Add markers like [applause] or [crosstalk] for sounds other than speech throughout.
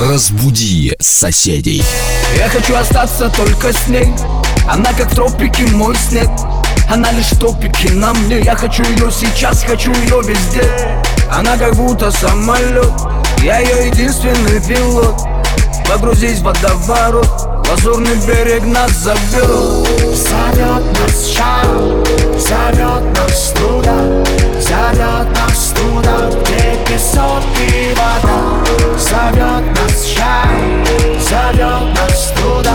Разбуди соседей. Я хочу остаться только с ней. Она как тропики, мой снег. Она лишь топики на мне. Я хочу ее сейчас, хочу ее везде. Она как будто самолет Я ее единственный пилот. Погрузись в водоворот. Лазурный берег нас зовет Зовет нас шаг, зовет нас туда Зовет нас туда, где песок и вода Зовет нас шаг, зовет нас туда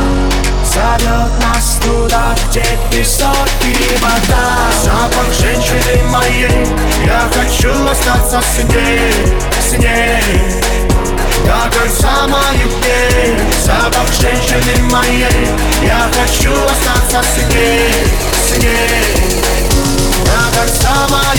Зовет нас туда, где песок и вода. Запах женщины моей Я хочу остаться с ней, с ней. До конца моих дней Запах женщины моей Я хочу остаться с ней, с ней. До конца моих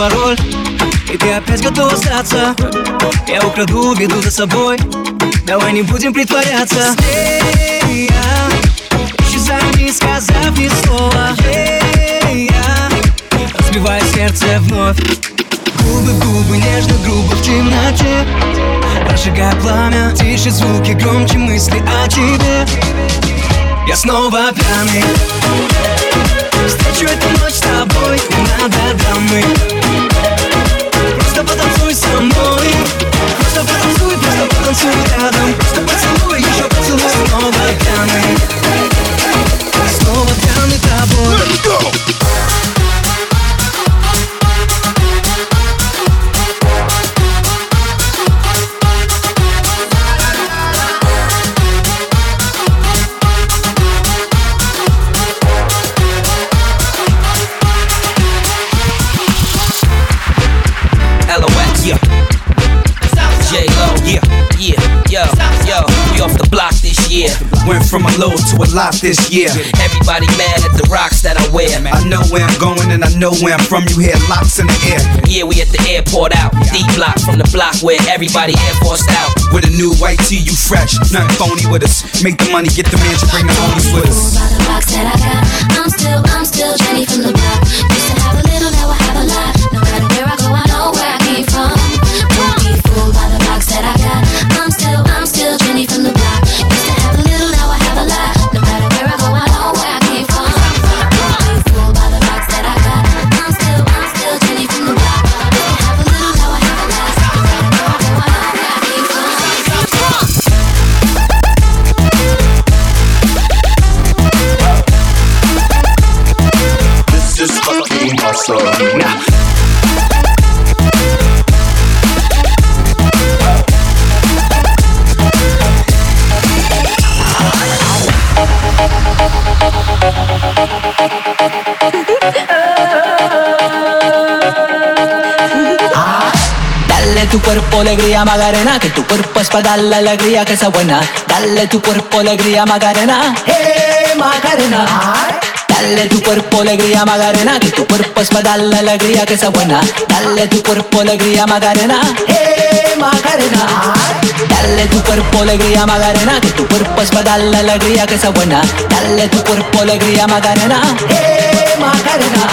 пароль И ты опять готова сдаться Я украду, веду за собой. Давай не будем притворяться. Эй, я Исчезаю, не сказав ни слова. Эй, я Разбиваю сердце вновь. Губы губы, нежно, грубо в темноте. Прожигая пламя Тише звуки, громче мысли о тебе. Я снова пьяный. Встречу эту ночь с тобой Не надо драмы to a lot this year. Everybody mad at the rocks that I wear. I know where I'm going and I know where I'm from. You hear locks in the air. Yeah, we at the airport out. D block from the block where everybody air forced out. With a new white tee, you fresh. Nothing phony with us. Make the money, get the mansion, bring the homies with us. Alegría Magarena, que tu cuerpo es para dar la alegría que sea buena. Dale tu cuerpo alegría Magarena, hey Magarena. Dale tu cuerpo alegría Magarena, que tu cuerpo es para la alegría que sea buena. Dale tu cuerpo alegría Magarena, hey Magarena. Dale tu cuerpo alegría Magarena, que tu cuerpo es para la alegría que sea buena. Dale tu cuerpo alegría Magarena, hey Magarena.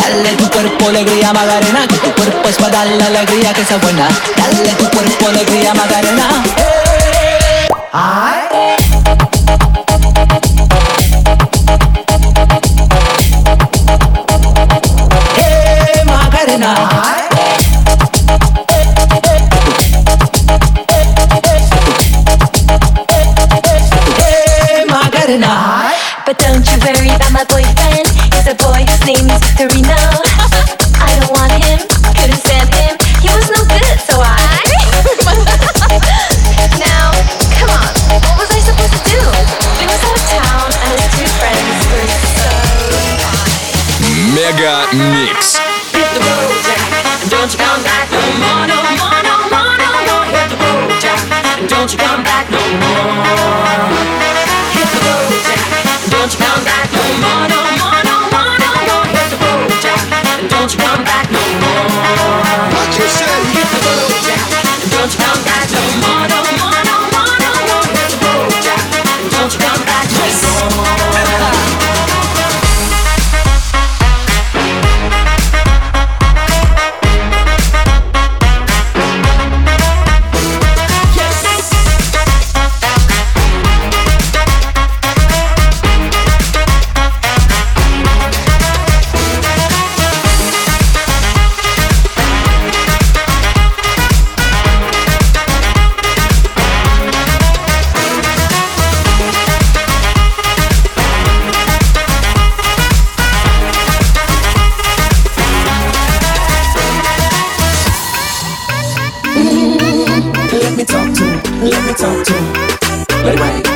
Dale tu cuerpo alegría Magarena, que tu cuerpo es para la alegría que sea buena. Dale tu cuerpo alegría Magarena. Hey But don't you worry about my boyfriend. He's a boy whose name is Victorino. I don't want him, couldn't stand him. He was no good, so I. [laughs] now, come on, what was I supposed to do? He was out of town, and his two friends were so. Mega Let me talk to you. Let it rain.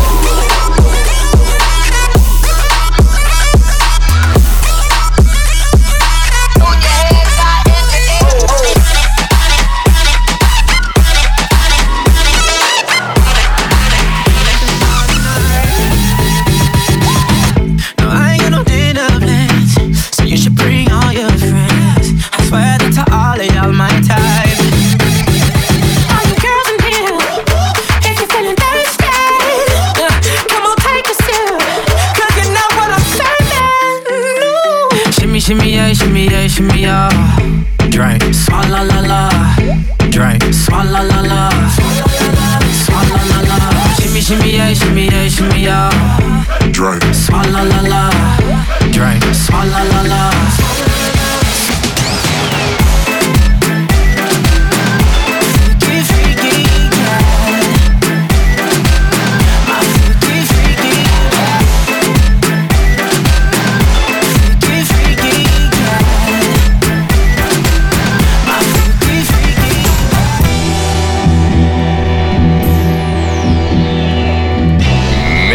Shimmy a, shimmy a, shimmy a. Drink. Swalla la la. Drink. Swalla la la. Swalla la la. Shimmy shimmy a, shimmy a, shimmy a. Drink. Swalla la la. Drink. Swalla la la.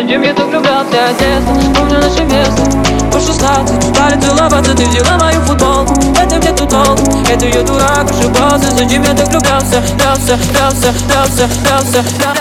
людям я так влюблялся с детства Помню наше место. По 16 Стали целоваться, ты взяла мою футболку. Это мне тут толк, это я дурак ошибался Зачем я так влюблялся, влюблялся, влюблялся, влюблялся, влюблялся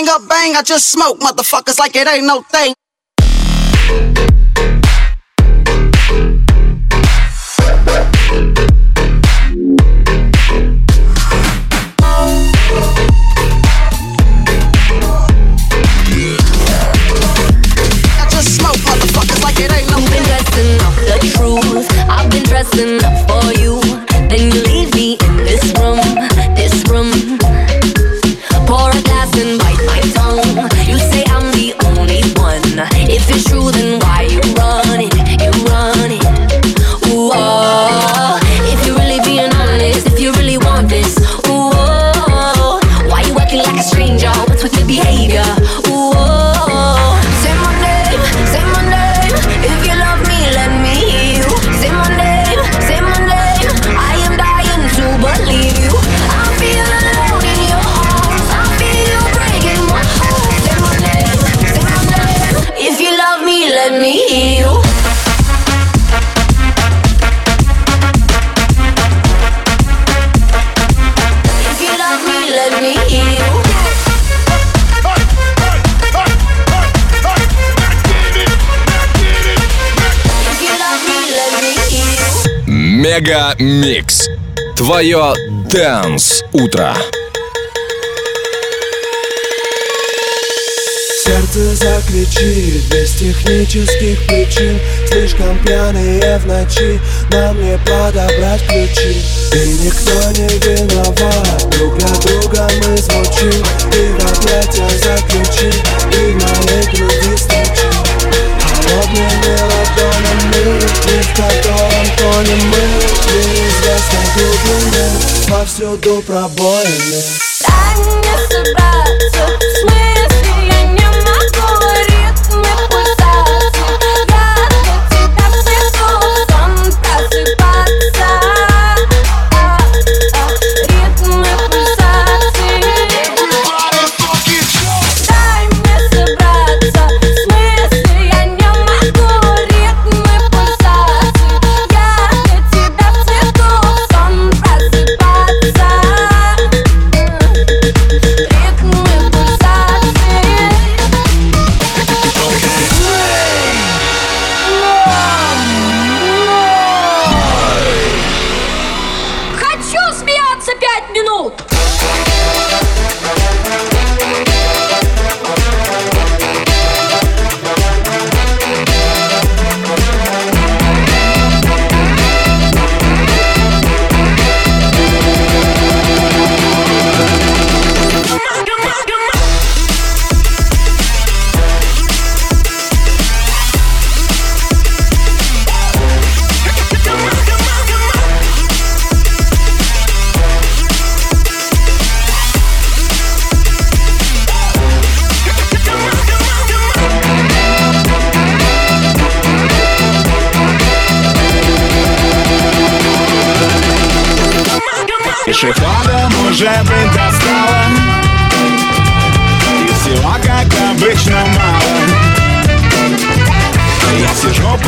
bang up bang. I just smoke motherfuckers like it ain't no thing. with the behavior. MegaMix. Твое Dance Утро. Сердце закричит без технических причин. Слишком пьяные в ночи Нам не подобрать ключи. И никто не виноват Друг для друга мы звучим. И в ответе за И в моей груди стучит Холодный мелодон лишь потом понял мы Неизвестно глубины, повсюду пробоины. Дай мне собраться. Пешеходам уже быть достало. И всего, как обычно, мало. Я сижу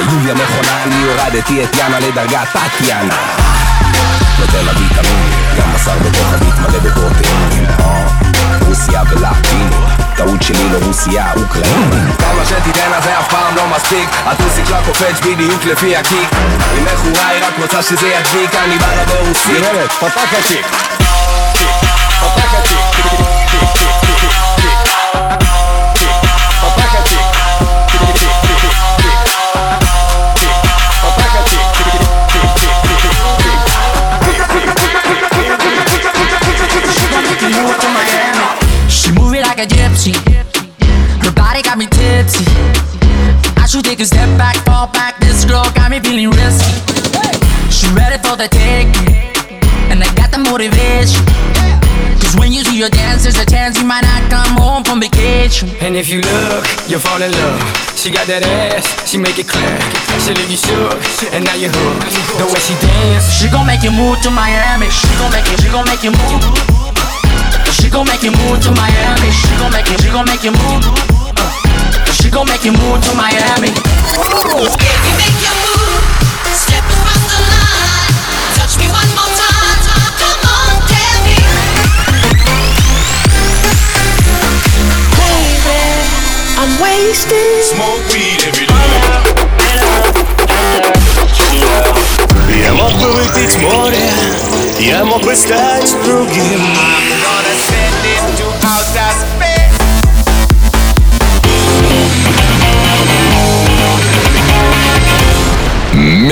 יוליה מכונה, אני הורדתי את יאנה לדרגת טטיאנה. נותן לה ויטמין, גם בשר בכוכבית מלא בפרוטאינים. רוסיה ולטינית, טעות שלי לא רוסיה, אוקראינית כמה שתיתן אז זה אף פעם לא מספיק. הטוסיק שלה קופץ בדיוק לפי הקיק. היא מכורה, היא רק רוצה שזה ידביק, אני בא לה ברוסית. גברת, פתק like a gypsy. Her body got me tipsy. I should take a step back, fall back. This girl got me feeling risky. She ready for the taking, and I got the motivation. Cause when you see your dance, there's a chance you might not come home from vacation. And if you look, you'll fall in love. She got that ass, she make it clap. She leave you shook, and now you're hooked. The way she dance, She gon' make you move to Miami. She gon' make you, she gon' make you move. She gon' make you move to Miami. She gon' make you, she gon' make you move. Uh, She gon' make you move to Miami. Step across the line. Touch me one more time. Come on, tell me. Baby, I'm wasted. Smoke weed every day. Я мог бы выпить море, я мог бы стать другим.